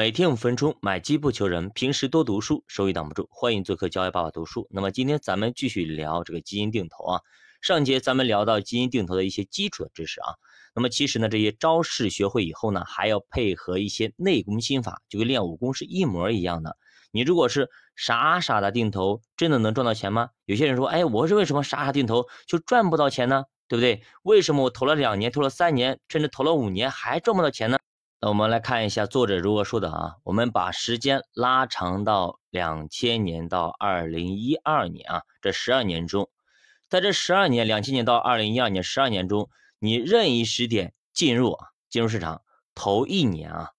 每天五分钟，买基不求人，平时多读书，收益挡不住。欢迎做客教育爸爸读书。那么今天咱们继续聊这个基因定投啊。上节咱们聊到基因定投的一些基础的知识啊。那么其实呢，这些招式学会以后呢，还要配合一些内功心法，就跟练武功是一模一样的。你如果是傻傻的定投，真的能赚到钱吗？有些人说，哎，我是为什么傻傻定投就赚不到钱呢？对不对？为什么我投了两年，投了三年，甚至投了五年还赚不到钱呢？那我们来看一下作者如何说的啊，我们把时间拉长到两千年到二零一二年啊，这十二年中，在这十二年，两千年到二零一二年十二年中，你任意时点进入啊，进入市场投一年啊，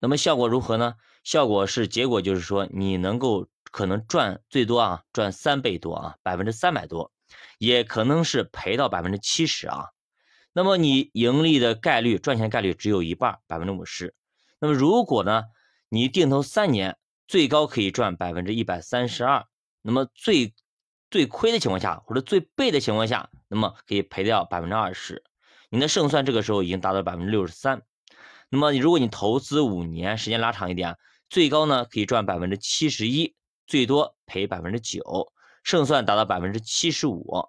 那么效果如何呢？效果是结果就是说你能够可能赚最多啊，赚三倍多啊，百分之三百多，也可能是赔到百分之七十啊。那么你盈利的概率、赚钱概率只有一半，百分之五十。那么如果呢，你定投三年，最高可以赚百分之一百三十二。那么最最亏的情况下，或者最背的情况下，那么可以赔掉百分之二十。你的胜算这个时候已经达到百分之六十三。那么如果你投资五年，时间拉长一点，最高呢可以赚百分之七十一，最多赔百分之九，胜算达到百分之七十五。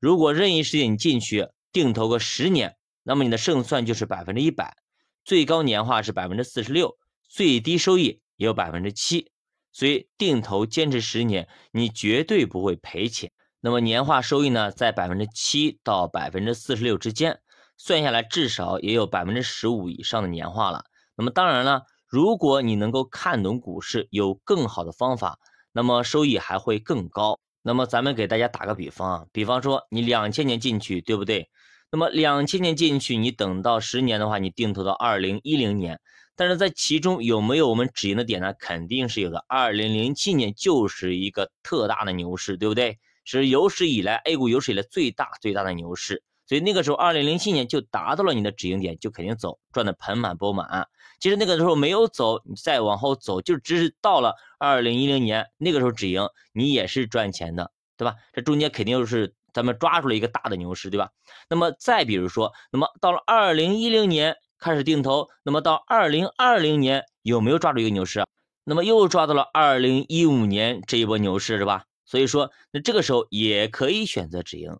如果任意时间你进去。定投个十年，那么你的胜算就是百分之一百，最高年化是百分之四十六，最低收益也有百分之七，所以定投坚持十年，你绝对不会赔钱。那么年化收益呢，在百分之七到百分之四十六之间，算下来至少也有百分之十五以上的年化了。那么当然了，如果你能够看懂股市，有更好的方法，那么收益还会更高。那么咱们给大家打个比方啊，比方说你两千年进去，对不对？那么两千年进去，你等到十年的话，你定投到二零一零年，但是在其中有没有我们止盈的点呢？肯定是有的。二零零七年就是一个特大的牛市，对不对？是有史以来 A 股有史以来最大最大的牛市，所以那个时候二零零七年就达到了你的止盈点，就肯定走，赚的盆满钵满。其实那个时候没有走，你再往后走，就只是到了二零一零年那个时候止盈，你也是赚钱的，对吧？这中间肯定是咱们抓住了一个大的牛市，对吧？那么再比如说，那么到了二零一零年开始定投，那么到二零二零年有没有抓住一个牛市？那么又抓到了二零一五年这一波牛市，是吧？所以说，那这个时候也可以选择止盈。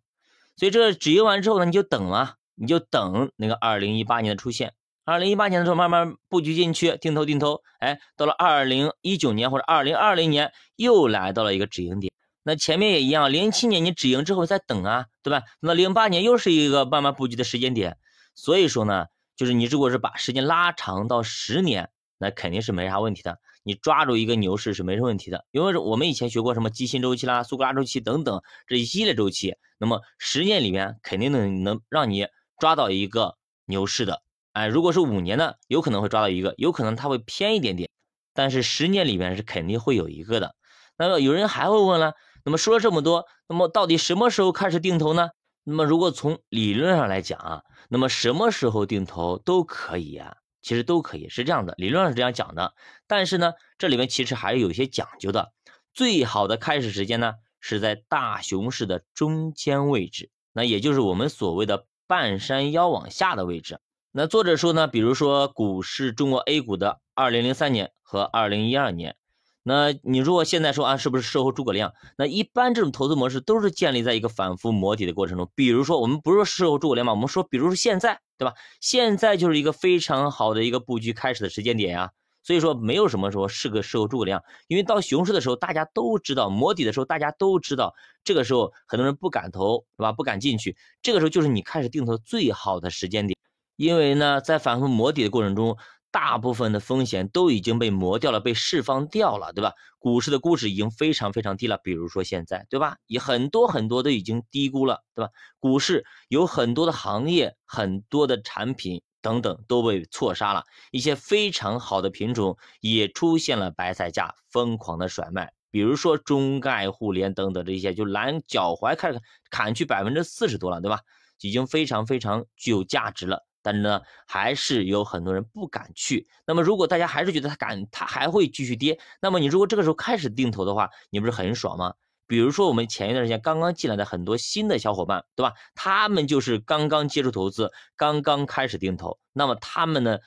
所以这止盈完之后呢，你就等啊，你就等那个二零一八年的出现。二零一八年的时候，慢慢布局进去，定投定投，哎，到了二零一九年或者二零二零年，又来到了一个止盈点。那前面也一样，零七年你止盈之后再等啊，对吧？那零八年又是一个慢慢布局的时间点。所以说呢，就是你如果是把时间拉长到十年，那肯定是没啥问题的。你抓住一个牛市是没什么问题的，因为我们以前学过什么基辛周期啦、苏格拉周期等等这一系列周期，那么十年里面肯定能能让你抓到一个牛市的。哎，如果是五年呢，有可能会抓到一个，有可能它会偏一点点，但是十年里面是肯定会有一个的。那么有人还会问了，那么说了这么多，那么到底什么时候开始定投呢？那么如果从理论上来讲啊，那么什么时候定投都可以啊，其实都可以是这样的，理论上是这样讲的。但是呢，这里面其实还是有一些讲究的。最好的开始时间呢，是在大熊市的中间位置，那也就是我们所谓的半山腰往下的位置。那作者说呢，比如说股市中国 A 股的二零零三年和二零一二年，那你如果现在说啊，是不是事后诸葛亮？那一般这种投资模式都是建立在一个反复磨底的过程中。比如说，我们不是说事后诸葛亮嘛，我们说，比如说现在，对吧？现在就是一个非常好的一个布局开始的时间点呀。所以说，没有什么说是个事后诸葛亮，因为到熊市的时候，大家都知道摸底的时候，大家都知道这个时候很多人不敢投，是吧？不敢进去，这个时候就是你开始定投最好的时间点。因为呢，在反复磨底的过程中，大部分的风险都已经被磨掉了，被释放掉了，对吧？股市的估值已经非常非常低了，比如说现在，对吧？也很多很多都已经低估了，对吧？股市有很多的行业、很多的产品等等都被错杀了，一些非常好的品种也出现了白菜价疯狂的甩卖，比如说中概互联等等这些，就拦脚踝开始砍去百分之四十多了，对吧？已经非常非常具有价值了。但是呢，还是有很多人不敢去。那么，如果大家还是觉得它敢，它还会继续跌，那么你如果这个时候开始定投的话，你不是很爽吗？比如说，我们前一段时间刚刚进来的很多新的小伙伴，对吧？他们就是刚刚接触投资，刚刚开始定投，那么他们呢，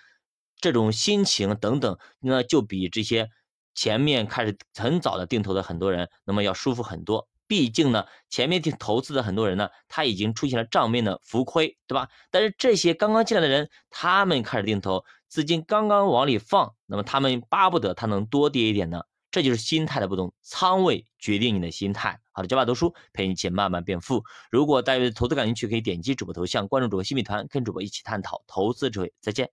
这种心情等等，那就比这些前面开始很早的定投的很多人，那么要舒服很多。毕竟呢，前面定投资的很多人呢，他已经出现了账面的浮亏，对吧？但是这些刚刚进来的人，他们开始定投，资金刚刚往里放，那么他们巴不得它能多跌一点呢。这就是心态的不同，仓位决定你的心态。好的，教爸读书陪你一起慢慢变富。如果大家对投资感兴趣，可以点击主播头像关注主播新米团，跟主播一起探讨投资智慧。再见。